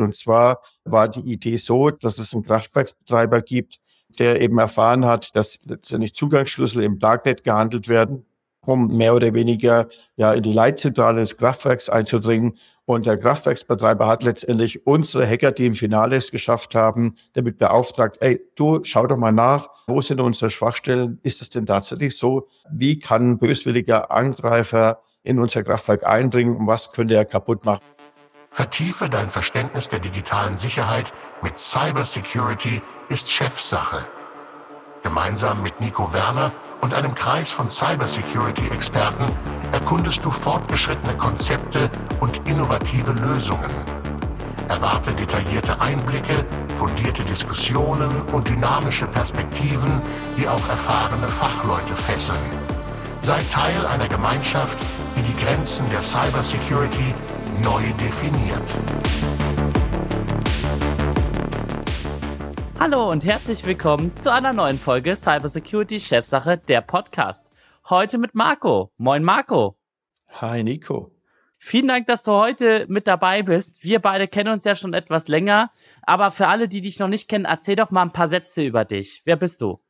Und zwar war die Idee so, dass es einen Kraftwerksbetreiber gibt, der eben erfahren hat, dass letztendlich Zugangsschlüssel im Darknet gehandelt werden, um mehr oder weniger ja in die Leitzentrale des Kraftwerks einzudringen. Und der Kraftwerksbetreiber hat letztendlich unsere Hacker, die im Finale es geschafft haben, damit beauftragt, ey, du schau doch mal nach, wo sind unsere Schwachstellen? Ist es denn tatsächlich so? Wie kann ein böswilliger Angreifer in unser Kraftwerk eindringen und was könnte er kaputt machen? Vertiefe dein Verständnis der digitalen Sicherheit mit Cybersecurity ist Chefsache. Gemeinsam mit Nico Werner und einem Kreis von Cybersecurity-Experten erkundest du fortgeschrittene Konzepte und innovative Lösungen. Erwarte detaillierte Einblicke, fundierte Diskussionen und dynamische Perspektiven, die auch erfahrene Fachleute fesseln. Sei Teil einer Gemeinschaft, die die Grenzen der Cybersecurity neu definiert. Hallo und herzlich willkommen zu einer neuen Folge Cybersecurity Chefsache, der Podcast. Heute mit Marco. Moin Marco. Hi Nico. Vielen Dank, dass du heute mit dabei bist. Wir beide kennen uns ja schon etwas länger, aber für alle, die dich noch nicht kennen, erzähl doch mal ein paar Sätze über dich. Wer bist du?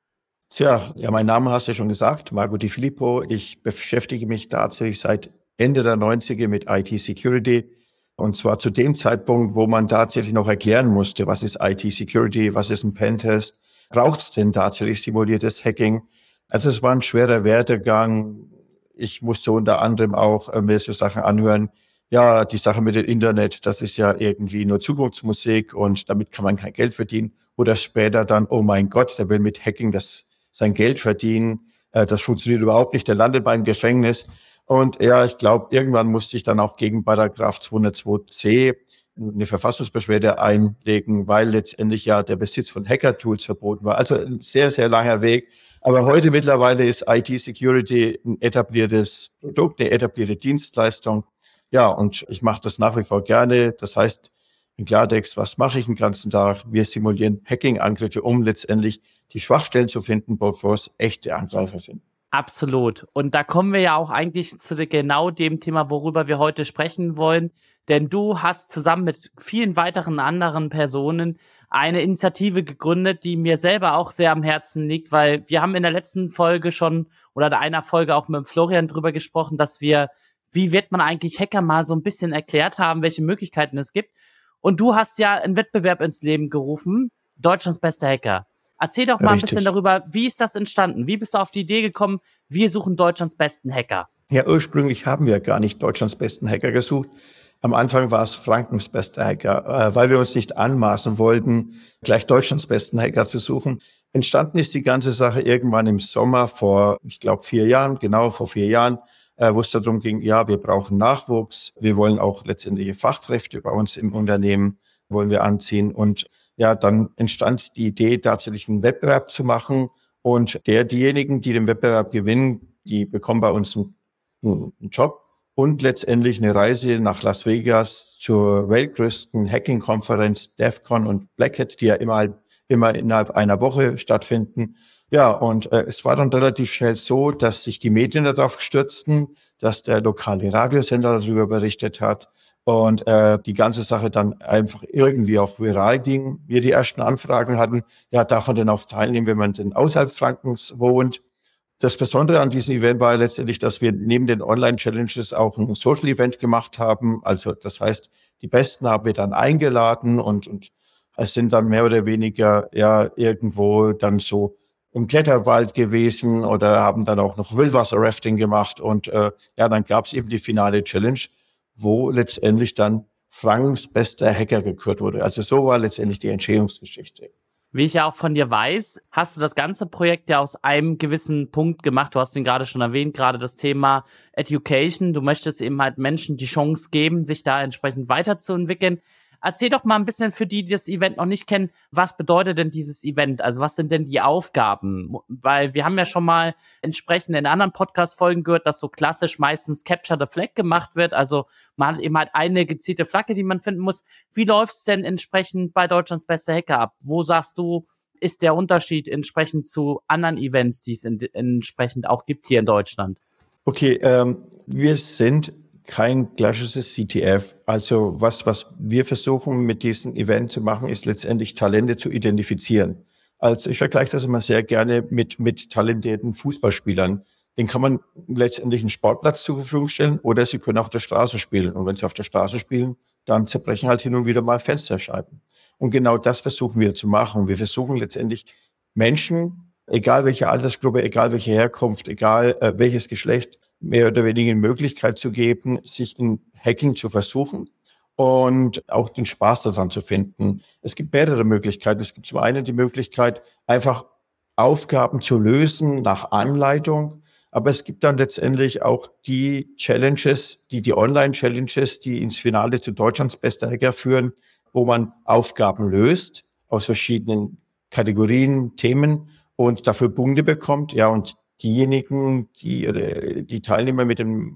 Tja, ja, mein Name hast du schon gesagt, Marco Di Filippo. Ich beschäftige mich tatsächlich seit Ende der 90er mit IT-Security. Und zwar zu dem Zeitpunkt, wo man tatsächlich noch erklären musste, was ist IT-Security, was ist ein Pentest, braucht es denn tatsächlich simuliertes Hacking? Also es war ein schwerer Werdegang. Ich musste unter anderem auch äh, mir so Sachen anhören. Ja, die Sache mit dem Internet, das ist ja irgendwie nur Zukunftsmusik und damit kann man kein Geld verdienen. Oder später dann, oh mein Gott, der will mit Hacking das sein Geld verdienen. Äh, das funktioniert überhaupt nicht. Der landet beim Gefängnis. Und ja, ich glaube, irgendwann musste ich dann auch gegen Paragraph 202c eine Verfassungsbeschwerde einlegen, weil letztendlich ja der Besitz von Hacker-Tools verboten war. Also ein sehr, sehr langer Weg. Aber heute mittlerweile ist IT-Security ein etabliertes Produkt, eine etablierte Dienstleistung. Ja, und ich mache das nach wie vor gerne. Das heißt, in Klartext, was mache ich den ganzen Tag? Wir simulieren Hacking-Angriffe, um letztendlich die Schwachstellen zu finden, bevor es echte Angreifer sind. Absolut. Und da kommen wir ja auch eigentlich zu genau dem Thema, worüber wir heute sprechen wollen. Denn du hast zusammen mit vielen weiteren anderen Personen eine Initiative gegründet, die mir selber auch sehr am Herzen liegt, weil wir haben in der letzten Folge schon oder in einer Folge auch mit Florian drüber gesprochen, dass wir, wie wird man eigentlich Hacker mal so ein bisschen erklärt haben, welche Möglichkeiten es gibt. Und du hast ja einen Wettbewerb ins Leben gerufen, Deutschlands bester Hacker. Erzähl doch mal Richtig. ein bisschen darüber, wie ist das entstanden? Wie bist du auf die Idee gekommen, wir suchen Deutschlands besten Hacker? Ja, ursprünglich haben wir gar nicht Deutschlands besten Hacker gesucht. Am Anfang war es Frankens bester Hacker, äh, weil wir uns nicht anmaßen wollten, gleich Deutschlands besten Hacker zu suchen. Entstanden ist die ganze Sache irgendwann im Sommer vor, ich glaube, vier Jahren, genau vor vier Jahren, äh, wo es darum ging, ja, wir brauchen Nachwuchs, wir wollen auch letztendliche Fachkräfte bei uns im Unternehmen, wollen wir anziehen. Und ja, dann entstand die Idee, tatsächlich einen Wettbewerb zu machen. Und der, diejenigen, die den Wettbewerb gewinnen, die bekommen bei uns einen, einen Job und letztendlich eine Reise nach Las Vegas zur weltgrößten Hacking-Konferenz DEFCON und Black Hat, die ja immer, immer innerhalb einer Woche stattfinden. Ja, und äh, es war dann relativ schnell so, dass sich die Medien darauf stürzten, dass der lokale Radiosender darüber berichtet hat, und äh, die ganze Sache dann einfach irgendwie auf viral ging. Wir die ersten Anfragen hatten, ja, darf man denn auch teilnehmen, wenn man denn außerhalb Frankens wohnt? Das Besondere an diesem Event war letztendlich, dass wir neben den Online-Challenges auch ein Social-Event gemacht haben. Also das heißt, die Besten haben wir dann eingeladen und, und es sind dann mehr oder weniger ja irgendwo dann so im Kletterwald gewesen oder haben dann auch noch Wildwasser-Rafting gemacht. Und äh, ja, dann gab es eben die finale Challenge wo letztendlich dann Franks bester Hacker gekürt wurde. Also so war letztendlich die Entstehungsgeschichte. Wie ich ja auch von dir weiß, hast du das ganze Projekt ja aus einem gewissen Punkt gemacht. Du hast ihn gerade schon erwähnt, gerade das Thema Education. Du möchtest eben halt Menschen die Chance geben, sich da entsprechend weiterzuentwickeln. Erzähl doch mal ein bisschen für die, die das Event noch nicht kennen, was bedeutet denn dieses Event? Also was sind denn die Aufgaben? Weil wir haben ja schon mal entsprechend in anderen Podcast-Folgen gehört, dass so klassisch meistens Capture the Flag gemacht wird. Also man hat eben halt eine gezielte Flagge, die man finden muss. Wie läuft's denn entsprechend bei Deutschlands beste Hacker ab? Wo sagst du, ist der Unterschied entsprechend zu anderen Events, die es in, entsprechend auch gibt hier in Deutschland? Okay, ähm, wir sind kein klassisches CTF. Also was, was wir versuchen mit diesem Event zu machen, ist letztendlich Talente zu identifizieren. Also ich vergleiche das immer sehr gerne mit, mit talentierten Fußballspielern. Den kann man letztendlich einen Sportplatz zur Verfügung stellen oder sie können auf der Straße spielen. Und wenn sie auf der Straße spielen, dann zerbrechen halt hin und wieder mal Fensterscheiben. Und genau das versuchen wir zu machen. Wir versuchen letztendlich Menschen, egal welche Altersgruppe, egal welche Herkunft, egal äh, welches Geschlecht, mehr oder weniger Möglichkeit zu geben, sich in Hacking zu versuchen und auch den Spaß daran zu finden. Es gibt mehrere Möglichkeiten. Es gibt zum einen die Möglichkeit, einfach Aufgaben zu lösen nach Anleitung. Aber es gibt dann letztendlich auch die Challenges, die, die Online-Challenges, die ins Finale zu Deutschlands bester Hacker führen, wo man Aufgaben löst aus verschiedenen Kategorien, Themen und dafür Punkte bekommt. Ja, und diejenigen, die, die Teilnehmer mit den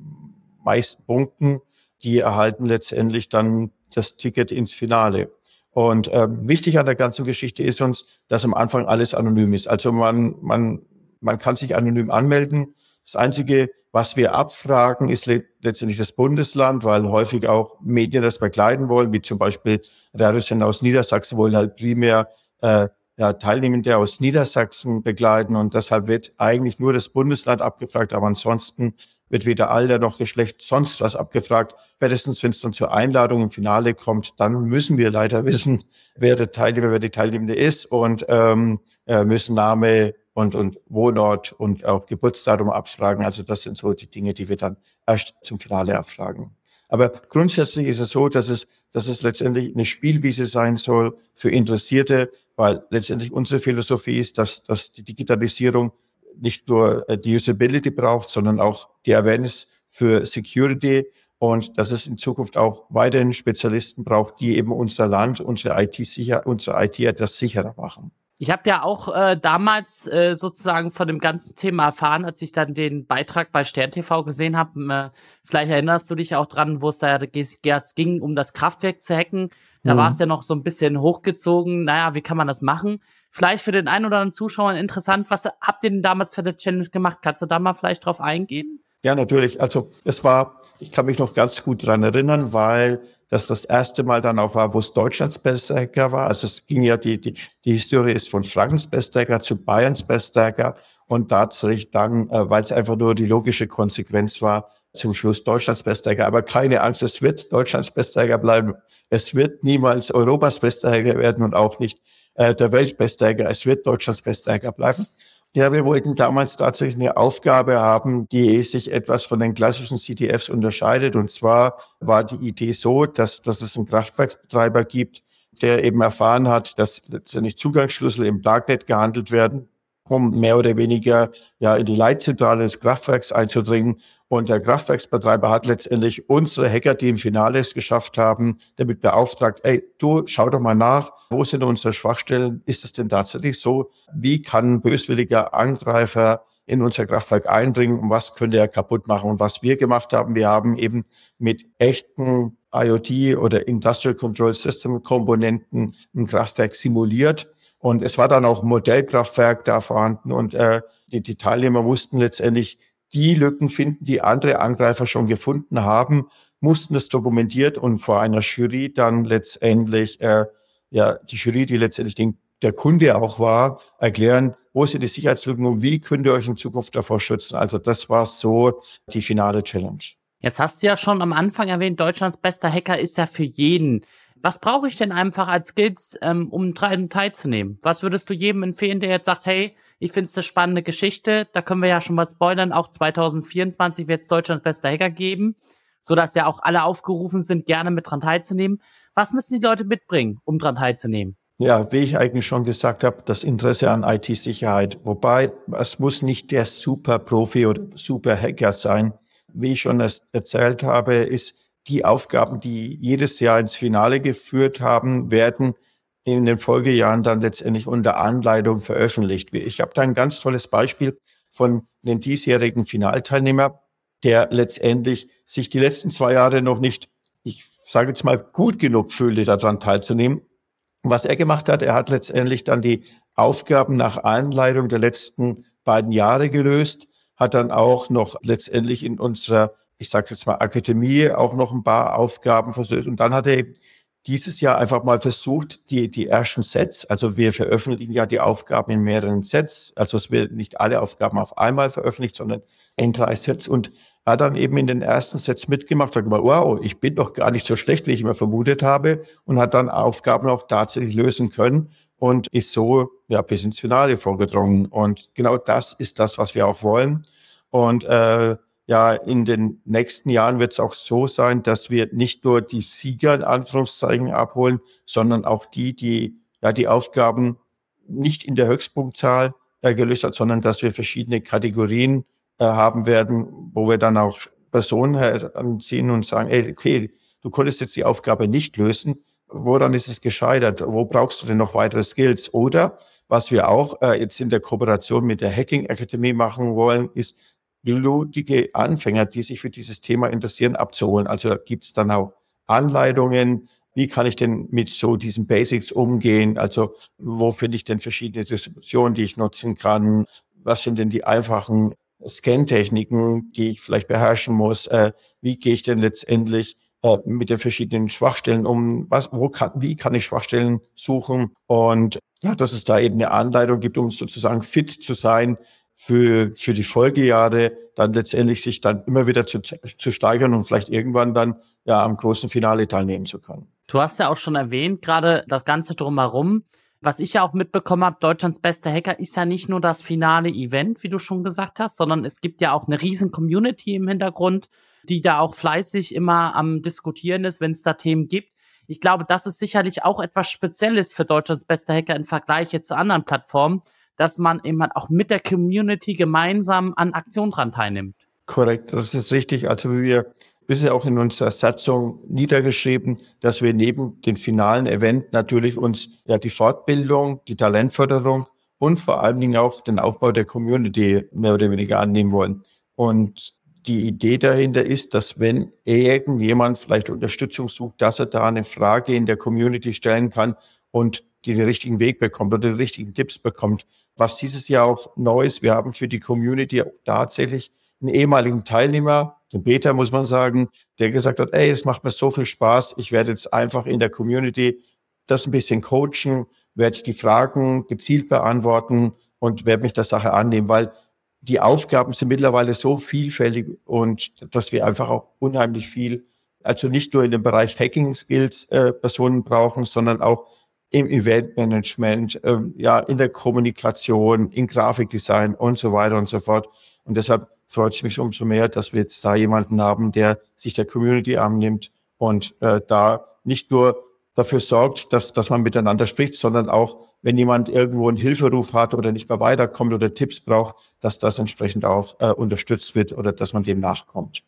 meisten Punkten, die erhalten letztendlich dann das Ticket ins Finale. Und äh, wichtig an der ganzen Geschichte ist uns, dass am Anfang alles anonym ist. Also man, man, man kann sich anonym anmelden. Das Einzige, was wir abfragen, ist letztendlich das Bundesland, weil häufig auch Medien das begleiten wollen, wie zum Beispiel Radiosender aus Niedersachsen wollen halt primär äh, ja, Teilnehmende aus Niedersachsen begleiten und deshalb wird eigentlich nur das Bundesland abgefragt, aber ansonsten wird weder Alter noch Geschlecht sonst was abgefragt. Spätestens, wenn es dann zur Einladung im Finale kommt, dann müssen wir leider wissen, wer der Teilnehmer, wer die Teilnehmende ist und ähm, äh, müssen Name und, und Wohnort und auch Geburtsdatum abfragen. Also das sind so die Dinge, die wir dann erst zum Finale abfragen. Aber grundsätzlich ist es so, dass es, dass es letztendlich eine Spielwiese sein soll für Interessierte, weil letztendlich unsere Philosophie ist, dass, dass die Digitalisierung nicht nur äh, die Usability braucht, sondern auch die Awareness für Security und dass es in Zukunft auch weiterhin Spezialisten braucht, die eben unser Land, unsere IT sicher, unsere IT etwas sicherer machen. Ich habe ja auch äh, damals äh, sozusagen von dem ganzen Thema erfahren, als ich dann den Beitrag bei Stern TV gesehen habe. Äh, vielleicht erinnerst du dich auch dran, wo es da es ging, um das Kraftwerk zu hacken. Da mhm. war es ja noch so ein bisschen hochgezogen. Naja, wie kann man das machen? Vielleicht für den einen oder anderen Zuschauer interessant. Was habt ihr denn damals für die Challenge gemacht? Kannst du da mal vielleicht drauf eingehen? Ja, natürlich. Also es war, ich kann mich noch ganz gut dran erinnern, weil das das erste Mal dann auch war, wo es Deutschlands bester Hacker war. Also es ging ja, die, die, die Historie ist von Frankens bester Hacker zu Bayerns bester Hacker und tatsächlich dann, äh, weil es einfach nur die logische Konsequenz war, zum Schluss Deutschlands bester Hacker. Aber keine Angst, es wird Deutschlands bester Hacker bleiben. Es wird niemals Europas bester Hacker werden und auch nicht äh, der Weltbester Hacker. Es wird Deutschlands bester Hacker bleiben. Ja, wir wollten damals tatsächlich eine Aufgabe haben, die sich etwas von den klassischen CTFs unterscheidet. Und zwar war die Idee so, dass, dass es einen Kraftwerksbetreiber gibt, der eben erfahren hat, dass letztendlich Zugangsschlüssel im Darknet gehandelt werden, um mehr oder weniger ja in die Leitzentrale des Kraftwerks einzudringen und der Kraftwerksbetreiber hat letztendlich unsere Hacker, die im Finale es geschafft haben, damit beauftragt, ey, du schau doch mal nach, wo sind unsere Schwachstellen? Ist es denn tatsächlich so? Wie kann ein böswilliger Angreifer in unser Kraftwerk eindringen und was könnte er kaputt machen? Und was wir gemacht haben, wir haben eben mit echten IoT oder Industrial Control System Komponenten ein Kraftwerk simuliert. Und es war dann auch ein Modellkraftwerk da vorhanden und äh, die, die Teilnehmer wussten letztendlich, die Lücken finden, die andere Angreifer schon gefunden haben, mussten das dokumentiert und vor einer Jury dann letztendlich, äh, ja, die Jury, die letztendlich den, der Kunde auch war, erklären, wo sind die Sicherheitslücken und wie könnt ihr euch in Zukunft davor schützen. Also das war so die finale Challenge. Jetzt hast du ja schon am Anfang erwähnt, Deutschlands bester Hacker ist ja für jeden was brauche ich denn einfach als Skills, ähm, um daran teilzunehmen? Was würdest du jedem empfehlen, der jetzt sagt, hey, ich finde es eine spannende Geschichte, da können wir ja schon mal spoilern, auch 2024 wird es Deutschlands bester Hacker geben, so dass ja auch alle aufgerufen sind, gerne mit dran teilzunehmen. Was müssen die Leute mitbringen, um dran teilzunehmen? Ja, wie ich eigentlich schon gesagt habe, das Interesse an IT-Sicherheit. Wobei, es muss nicht der Super-Profi oder Super-Hacker sein. Wie ich schon erzählt habe, ist die Aufgaben, die jedes Jahr ins Finale geführt haben, werden in den Folgejahren dann letztendlich unter Anleitung veröffentlicht. Ich habe da ein ganz tolles Beispiel von den diesjährigen Finalteilnehmer, der letztendlich sich die letzten zwei Jahre noch nicht, ich sage jetzt mal, gut genug fühlte, daran teilzunehmen. Was er gemacht hat, er hat letztendlich dann die Aufgaben nach Anleitung der letzten beiden Jahre gelöst, hat dann auch noch letztendlich in unserer ich sage jetzt mal, Akademie auch noch ein paar Aufgaben versucht. Und dann hat er dieses Jahr einfach mal versucht, die, die ersten Sets, also wir veröffentlichen ja die Aufgaben in mehreren Sets, also es wird nicht alle Aufgaben auf einmal veröffentlicht, sondern in drei Sets. Und er hat dann eben in den ersten Sets mitgemacht, hat gesagt, wow, ich bin doch gar nicht so schlecht, wie ich immer vermutet habe und hat dann Aufgaben auch tatsächlich lösen können und ist so ja bis ins Finale vorgedrungen. Und genau das ist das, was wir auch wollen. Und äh, ja, in den nächsten Jahren wird es auch so sein, dass wir nicht nur die Sieger in Anführungszeichen abholen, sondern auch die, die ja die Aufgaben nicht in der Höchstpunktzahl äh, gelöst hat, sondern dass wir verschiedene Kategorien äh, haben werden, wo wir dann auch Personen anziehen und sagen, ey, okay, du konntest jetzt die Aufgabe nicht lösen. Woran ist es gescheitert? Wo brauchst du denn noch weitere Skills? Oder was wir auch äh, jetzt in der Kooperation mit der Hacking Academy machen wollen, ist, blutige Anfänger, die sich für dieses Thema interessieren, abzuholen. Also gibt es dann auch Anleitungen, wie kann ich denn mit so diesen Basics umgehen? Also wo finde ich denn verschiedene Distributionen, die ich nutzen kann? Was sind denn die einfachen Scan-Techniken, die ich vielleicht beherrschen muss? Äh, wie gehe ich denn letztendlich äh, mit den verschiedenen Schwachstellen um? Was, wo kann, wie kann ich Schwachstellen suchen? Und ja, dass es da eben eine Anleitung gibt, um sozusagen fit zu sein für, für die Folgejahre dann letztendlich sich dann immer wieder zu, zu steigern und vielleicht irgendwann dann ja am großen Finale teilnehmen zu können. Du hast ja auch schon erwähnt, gerade das Ganze drumherum. Was ich ja auch mitbekommen habe, Deutschlands bester Hacker ist ja nicht nur das finale Event, wie du schon gesagt hast, sondern es gibt ja auch eine riesen Community im Hintergrund, die da auch fleißig immer am Diskutieren ist, wenn es da Themen gibt. Ich glaube, das ist sicherlich auch etwas Spezielles für Deutschlands bester Hacker im Vergleich jetzt zu anderen Plattformen, dass man eben halt auch mit der Community gemeinsam an Aktionen dran teilnimmt. Korrekt, das ist richtig. Also wir bisher auch in unserer Satzung niedergeschrieben, dass wir neben den finalen Event natürlich uns ja die Fortbildung, die Talentförderung und vor allen Dingen auch den Aufbau der Community mehr oder weniger annehmen wollen. Und die Idee dahinter ist, dass wenn irgendjemand vielleicht Unterstützung sucht, dass er da eine Frage in der Community stellen kann und die den richtigen Weg bekommt oder die richtigen Tipps bekommt was dieses Jahr auch neu ist. Wir haben für die Community tatsächlich einen ehemaligen Teilnehmer, den Peter muss man sagen, der gesagt hat, ey, es macht mir so viel Spaß. Ich werde jetzt einfach in der Community das ein bisschen coachen, werde die Fragen gezielt beantworten und werde mich der Sache annehmen, weil die Aufgaben sind mittlerweile so vielfältig und dass wir einfach auch unheimlich viel, also nicht nur in dem Bereich Hacking Skills äh, Personen brauchen, sondern auch im Eventmanagement, ähm, ja, in der Kommunikation, in Grafikdesign und so weiter und so fort. Und deshalb freut es mich umso mehr, dass wir jetzt da jemanden haben, der sich der Community annimmt und äh, da nicht nur dafür sorgt, dass, dass man miteinander spricht, sondern auch, wenn jemand irgendwo einen Hilferuf hat oder nicht mehr weiterkommt oder Tipps braucht, dass das entsprechend auch äh, unterstützt wird oder dass man dem nachkommt.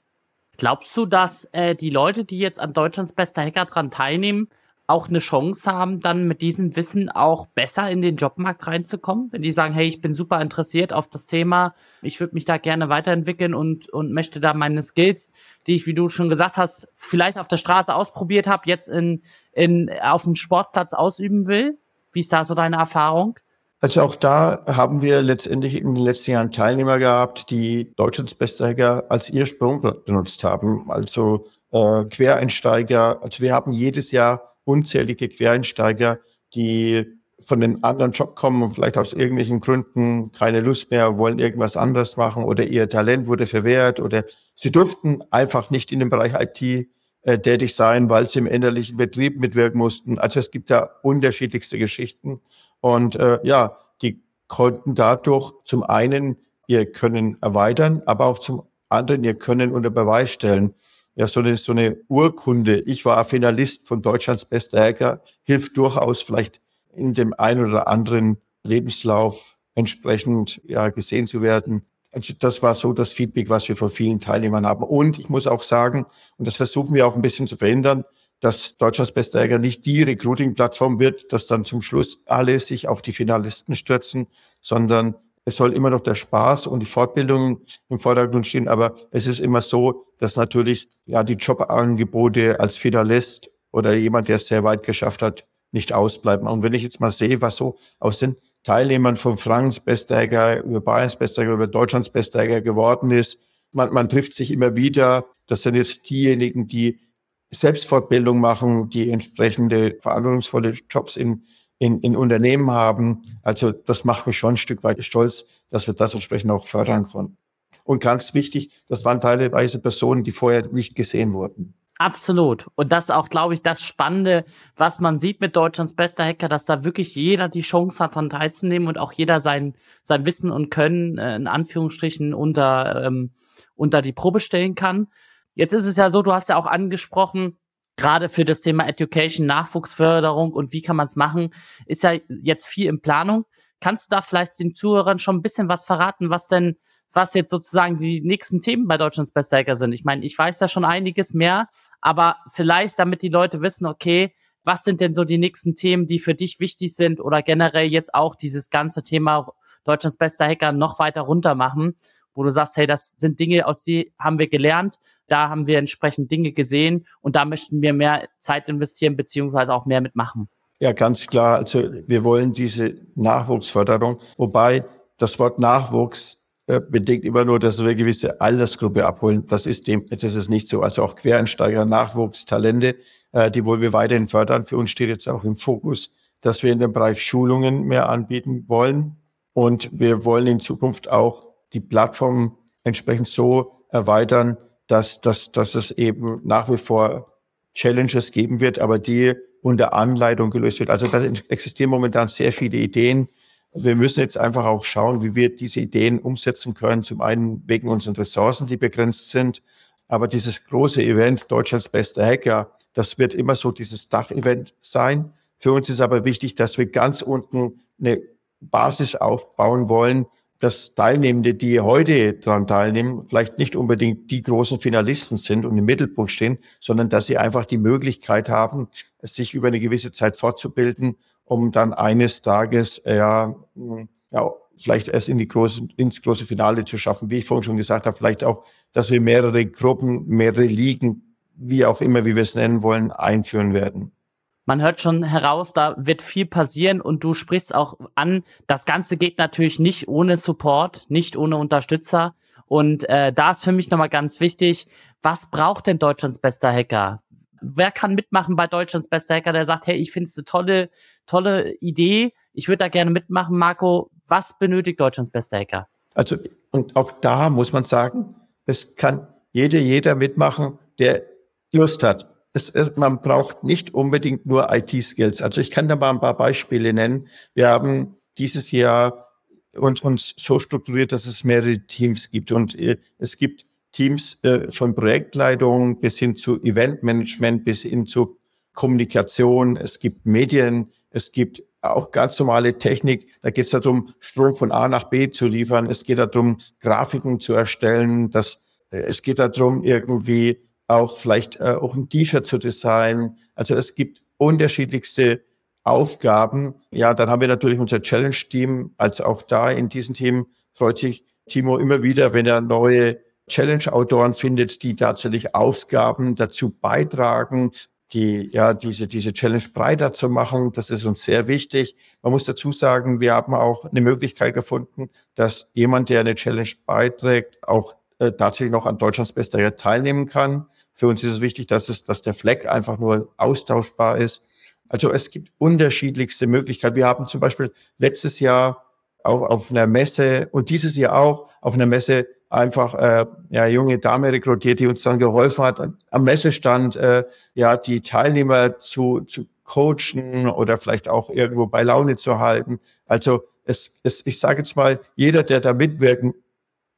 Glaubst du, dass äh, die Leute, die jetzt an Deutschlands bester Hacker dran teilnehmen, auch eine Chance haben, dann mit diesem Wissen auch besser in den Jobmarkt reinzukommen? Wenn die sagen, hey, ich bin super interessiert auf das Thema, ich würde mich da gerne weiterentwickeln und, und möchte da meine Skills, die ich, wie du schon gesagt hast, vielleicht auf der Straße ausprobiert habe, jetzt in, in, auf dem Sportplatz ausüben will? Wie ist da so deine Erfahrung? Also auch da haben wir letztendlich in den letzten Jahren Teilnehmer gehabt, die Deutschlands beste Hacker als ihr Sprung benutzt haben. Also äh, Quereinsteiger. Also wir haben jedes Jahr unzählige Quereinsteiger, die von den anderen Job kommen und vielleicht aus irgendwelchen Gründen keine Lust mehr, wollen irgendwas anderes machen oder ihr Talent wurde verwehrt oder sie durften einfach nicht in dem Bereich IT äh, tätig sein, weil sie im innerlichen Betrieb mitwirken mussten. Also es gibt da unterschiedlichste Geschichten und äh, ja, die konnten dadurch zum einen ihr Können erweitern, aber auch zum anderen ihr Können unter Beweis stellen ja, so eine, so eine Urkunde, ich war Finalist von Deutschlands bester Hacker, hilft durchaus vielleicht in dem einen oder anderen Lebenslauf entsprechend ja, gesehen zu werden. Also das war so das Feedback, was wir von vielen Teilnehmern haben. Und ich muss auch sagen, und das versuchen wir auch ein bisschen zu verhindern, dass Deutschlands bester Hacker nicht die Recruiting-Plattform wird, dass dann zum Schluss alle sich auf die Finalisten stürzen, sondern es soll immer noch der Spaß und die Fortbildung im Vordergrund stehen, aber es ist immer so, dass natürlich ja die Jobangebote als Finalist oder jemand, der es sehr weit geschafft hat, nicht ausbleiben. Und wenn ich jetzt mal sehe, was so aus den Teilnehmern von Franks Besteiger über Bayerns Besteiger über Deutschlands Besteiger geworden ist, man, man trifft sich immer wieder. Das sind jetzt diejenigen, die Selbstfortbildung machen, die entsprechende verantwortungsvolle Jobs in, in, in Unternehmen haben. Also das macht mich schon ein Stück weit stolz, dass wir das entsprechend auch fördern konnten. Und ganz wichtig, das waren teilweise Personen, die vorher nicht gesehen wurden. Absolut. Und das ist auch, glaube ich, das Spannende, was man sieht mit Deutschlands bester Hacker, dass da wirklich jeder die Chance hat, daran teilzunehmen und auch jeder sein, sein Wissen und Können äh, in Anführungsstrichen unter, ähm, unter die Probe stellen kann. Jetzt ist es ja so, du hast ja auch angesprochen, gerade für das Thema Education, Nachwuchsförderung und wie kann man es machen, ist ja jetzt viel in Planung. Kannst du da vielleicht den Zuhörern schon ein bisschen was verraten, was denn was jetzt sozusagen die nächsten Themen bei Deutschlands Best Hacker sind. Ich meine, ich weiß ja schon einiges mehr, aber vielleicht, damit die Leute wissen, okay, was sind denn so die nächsten Themen, die für dich wichtig sind oder generell jetzt auch dieses ganze Thema Deutschlands bester Hacker noch weiter runter machen, wo du sagst, hey, das sind Dinge, aus die haben wir gelernt, da haben wir entsprechend Dinge gesehen und da möchten wir mehr Zeit investieren beziehungsweise auch mehr mitmachen. Ja, ganz klar. Also wir wollen diese Nachwuchsförderung, wobei das Wort Nachwuchs äh, bedingt immer nur, dass wir gewisse Altersgruppe abholen. Das ist dem, das ist nicht so. Also auch Quereinsteiger, Nachwuchs, Talente, äh, die wollen wir weiterhin fördern. Für uns steht jetzt auch im Fokus, dass wir in dem Bereich Schulungen mehr anbieten wollen. Und wir wollen in Zukunft auch die Plattform entsprechend so erweitern, dass, dass, dass es eben nach wie vor Challenges geben wird, aber die unter Anleitung gelöst wird. Also da existieren momentan sehr viele Ideen, wir müssen jetzt einfach auch schauen, wie wir diese Ideen umsetzen können. Zum einen wegen unseren Ressourcen, die begrenzt sind. Aber dieses große Event, Deutschlands bester Hacker, das wird immer so dieses Dach-Event sein. Für uns ist aber wichtig, dass wir ganz unten eine Basis aufbauen wollen, dass Teilnehmende, die heute daran teilnehmen, vielleicht nicht unbedingt die großen Finalisten sind und im Mittelpunkt stehen, sondern dass sie einfach die Möglichkeit haben, sich über eine gewisse Zeit fortzubilden um dann eines Tages äh, ja, ja vielleicht erst in die große, ins große Finale zu schaffen. Wie ich vorhin schon gesagt habe, vielleicht auch, dass wir mehrere Gruppen, mehrere Ligen, wie auch immer, wie wir es nennen wollen, einführen werden. Man hört schon heraus, da wird viel passieren und du sprichst auch an, das Ganze geht natürlich nicht ohne Support, nicht ohne Unterstützer. Und äh, da ist für mich nochmal ganz wichtig, was braucht denn Deutschlands bester Hacker? wer kann mitmachen bei Deutschlands bester Hacker, der sagt, hey, ich finde es eine tolle, tolle Idee, ich würde da gerne mitmachen, Marco. Was benötigt Deutschlands bester Hacker? Also, und auch da muss man sagen, es kann jeder, jeder mitmachen, der Lust hat. Es, man braucht nicht unbedingt nur IT-Skills. Also ich kann da mal ein paar Beispiele nennen. Wir haben dieses Jahr uns, uns so strukturiert, dass es mehrere Teams gibt. Und äh, es gibt Teams äh, von Projektleitung bis hin zu Eventmanagement, bis hin zu Kommunikation. Es gibt Medien, es gibt auch ganz normale Technik. Da geht es darum, Strom von A nach B zu liefern. Es geht darum, Grafiken zu erstellen. Das, äh, es geht darum, irgendwie auch vielleicht äh, auch ein T-Shirt zu designen. Also es gibt unterschiedlichste Aufgaben. Ja, dann haben wir natürlich unser Challenge-Team. Also auch da in diesem Team freut sich Timo immer wieder, wenn er neue Challenge-Autoren findet, die tatsächlich Aufgaben dazu beitragen, die, ja, diese, diese Challenge breiter zu machen. Das ist uns sehr wichtig. Man muss dazu sagen, wir haben auch eine Möglichkeit gefunden, dass jemand, der eine Challenge beiträgt, auch äh, tatsächlich noch an Deutschlands bester Jahr teilnehmen kann. Für uns ist es wichtig, dass es, dass der Fleck einfach nur austauschbar ist. Also es gibt unterschiedlichste Möglichkeiten. Wir haben zum Beispiel letztes Jahr auf, auf einer Messe und dieses Jahr auch auf einer Messe einfach äh, ja junge Dame rekrutiert, die uns dann geholfen hat, am Messestand äh, ja die Teilnehmer zu, zu coachen oder vielleicht auch irgendwo bei Laune zu halten. Also es, es ich sage jetzt mal, jeder, der da mitwirken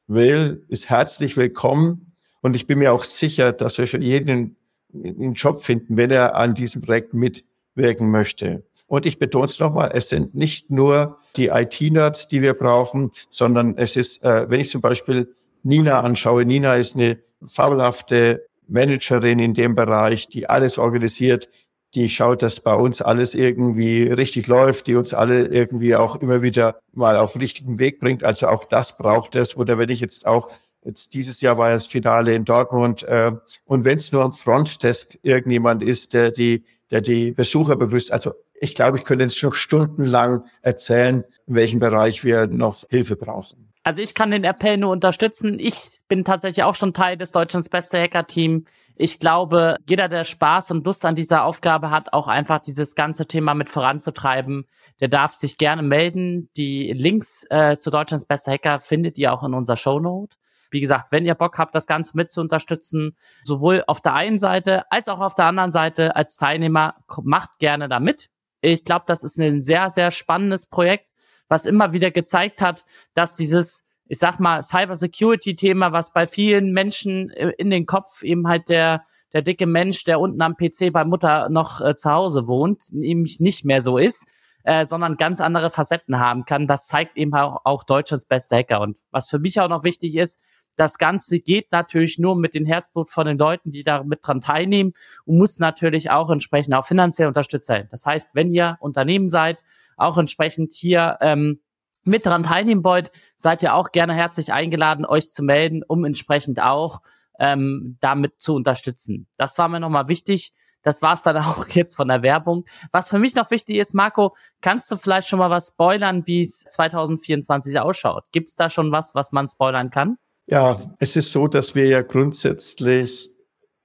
will, ist herzlich willkommen. Und ich bin mir auch sicher, dass wir schon jeden einen Job finden, wenn er an diesem Projekt mitwirken möchte. Und ich betone es nochmal, es sind nicht nur die IT-Nerds, die wir brauchen, sondern es ist, äh, wenn ich zum Beispiel Nina anschaue, Nina ist eine fabelhafte Managerin in dem Bereich, die alles organisiert, die schaut, dass bei uns alles irgendwie richtig läuft, die uns alle irgendwie auch immer wieder mal auf den richtigen Weg bringt. Also auch das braucht es. Oder wenn ich jetzt auch, jetzt dieses Jahr war ja das Finale in Dortmund, äh, und wenn es nur am Frontdesk irgendjemand ist, der die, der die Besucher begrüßt, also ich glaube, ich könnte jetzt schon stundenlang erzählen, in welchem Bereich wir noch Hilfe brauchen. Also ich kann den Appell nur unterstützen. Ich bin tatsächlich auch schon Teil des Deutschlands beste Hacker-Team. Ich glaube, jeder, der Spaß und Lust an dieser Aufgabe hat, auch einfach dieses ganze Thema mit voranzutreiben, der darf sich gerne melden. Die Links äh, zu Deutschlands beste Hacker findet ihr auch in unserer Shownote. Wie gesagt, wenn ihr Bock habt, das Ganze mit zu unterstützen, sowohl auf der einen Seite als auch auf der anderen Seite als Teilnehmer, macht gerne da mit. Ich glaube, das ist ein sehr, sehr spannendes Projekt was immer wieder gezeigt hat, dass dieses, ich sag mal, Cybersecurity-Thema, was bei vielen Menschen in den Kopf eben halt der, der dicke Mensch, der unten am PC bei Mutter noch äh, zu Hause wohnt, nämlich nicht mehr so ist, äh, sondern ganz andere Facetten haben kann. Das zeigt eben auch, auch Deutschlands beste Hacker. Und was für mich auch noch wichtig ist, das Ganze geht natürlich nur mit dem Herzblut von den Leuten, die da mit dran teilnehmen und muss natürlich auch entsprechend auch finanziell unterstützt sein. Das heißt, wenn ihr Unternehmen seid, auch entsprechend hier ähm, mit dran teilnehmen wollt, seid ihr auch gerne herzlich eingeladen, euch zu melden, um entsprechend auch ähm, damit zu unterstützen. Das war mir nochmal wichtig. Das war's dann auch jetzt von der Werbung. Was für mich noch wichtig ist, Marco, kannst du vielleicht schon mal was spoilern, wie es 2024 ausschaut? Gibt's da schon was, was man spoilern kann? Ja, es ist so, dass wir ja grundsätzlich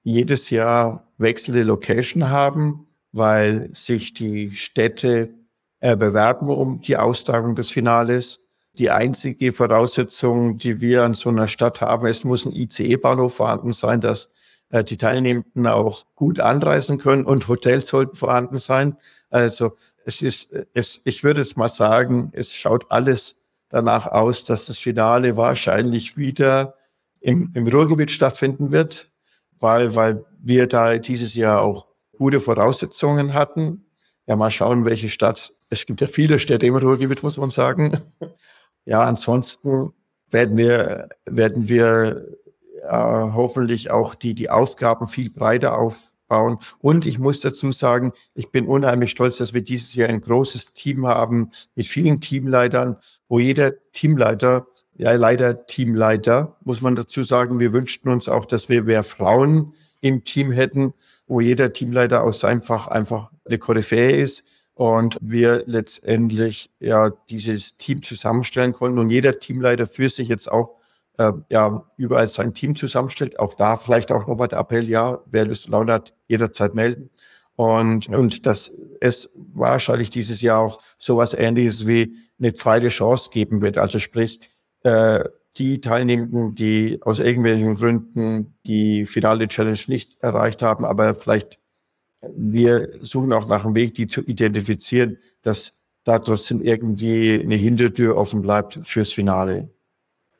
jedes Jahr wechselnde Location haben, weil sich die Städte äh, bewerben um die Austragung des Finales. Die einzige Voraussetzung, die wir an so einer Stadt haben, es muss ein ICE-Bahnhof vorhanden sein, dass äh, die Teilnehmenden auch gut anreisen können und Hotels sollten vorhanden sein. Also es ist, es, ich würde jetzt mal sagen, es schaut alles danach aus, dass das Finale wahrscheinlich wieder im, im Ruhrgebiet stattfinden wird, weil, weil wir da dieses Jahr auch gute Voraussetzungen hatten. Ja, mal schauen, welche Stadt es gibt ja viele Städte im Ruhrgebiet, muss man sagen. Ja, ansonsten werden wir, werden wir äh, hoffentlich auch die, die Aufgaben viel breiter aufbauen. Und ich muss dazu sagen, ich bin unheimlich stolz, dass wir dieses Jahr ein großes Team haben mit vielen Teamleitern, wo jeder Teamleiter, ja leider Teamleiter, muss man dazu sagen, wir wünschten uns auch, dass wir mehr Frauen im Team hätten, wo jeder Teamleiter aus seinem Fach einfach eine Koryphäe ist und wir letztendlich ja dieses Team zusammenstellen konnten und jeder Teamleiter für sich jetzt auch äh, ja überall sein Team zusammenstellt. Auch da vielleicht auch nochmal der Appell, ja, wer Lust und Laune hat, jederzeit melden. Und, und dass es wahrscheinlich dieses Jahr auch sowas ähnliches wie eine zweite Chance geben wird. Also sprich, äh, die Teilnehmenden, die aus irgendwelchen Gründen die finale Challenge nicht erreicht haben, aber vielleicht wir suchen auch nach einem Weg, die zu identifizieren, dass da trotzdem irgendwie eine Hintertür offen bleibt fürs Finale.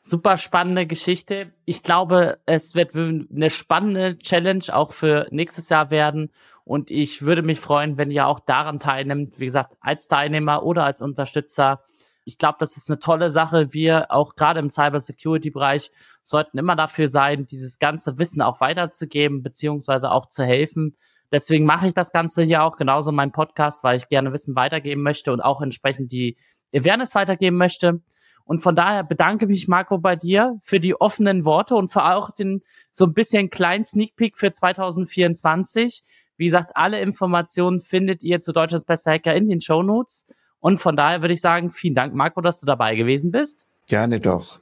Super spannende Geschichte. Ich glaube, es wird eine spannende Challenge auch für nächstes Jahr werden. Und ich würde mich freuen, wenn ihr auch daran teilnimmt. Wie gesagt, als Teilnehmer oder als Unterstützer. Ich glaube, das ist eine tolle Sache. Wir auch gerade im Cybersecurity-Bereich sollten immer dafür sein, dieses ganze Wissen auch weiterzugeben, beziehungsweise auch zu helfen, Deswegen mache ich das Ganze hier auch genauso mein Podcast, weil ich gerne Wissen weitergeben möchte und auch entsprechend die Awareness weitergeben möchte. Und von daher bedanke mich, Marco, bei dir für die offenen Worte und für auch den so ein bisschen kleinen Sneak Peek für 2024. Wie gesagt, alle Informationen findet ihr zu Deutschlands bester Hacker in den Show Notes. Und von daher würde ich sagen, vielen Dank, Marco, dass du dabei gewesen bist. Gerne doch.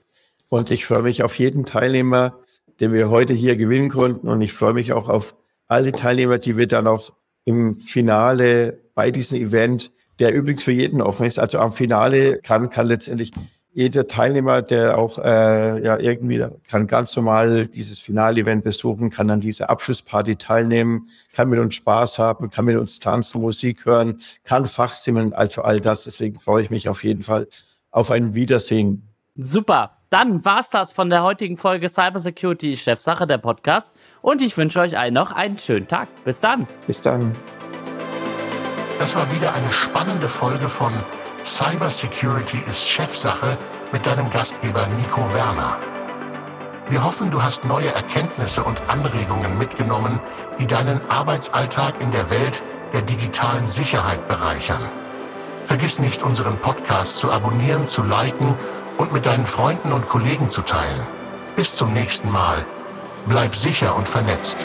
Und ich freue mich auf jeden Teilnehmer, den wir heute hier gewinnen konnten. Und ich freue mich auch auf alle Teilnehmer, die wir dann auch im Finale bei diesem Event, der übrigens für jeden offen ist, also am Finale kann, kann letztendlich jeder Teilnehmer, der auch äh, ja irgendwie kann ganz normal dieses Finale-Event besuchen, kann an dieser Abschlussparty teilnehmen, kann mit uns Spaß haben, kann mit uns tanzen, Musik hören, kann Fachsimmeln, also all das. Deswegen freue ich mich auf jeden Fall auf ein Wiedersehen. Super. Dann war's das von der heutigen Folge Cybersecurity Chefsache der Podcast und ich wünsche euch allen noch einen schönen Tag. Bis dann. Bis dann. Das war wieder eine spannende Folge von Cybersecurity ist Chefsache mit deinem Gastgeber Nico Werner. Wir hoffen, du hast neue Erkenntnisse und Anregungen mitgenommen, die deinen Arbeitsalltag in der Welt der digitalen Sicherheit bereichern. Vergiss nicht, unseren Podcast zu abonnieren, zu liken und mit deinen Freunden und Kollegen zu teilen. Bis zum nächsten Mal. Bleib sicher und vernetzt.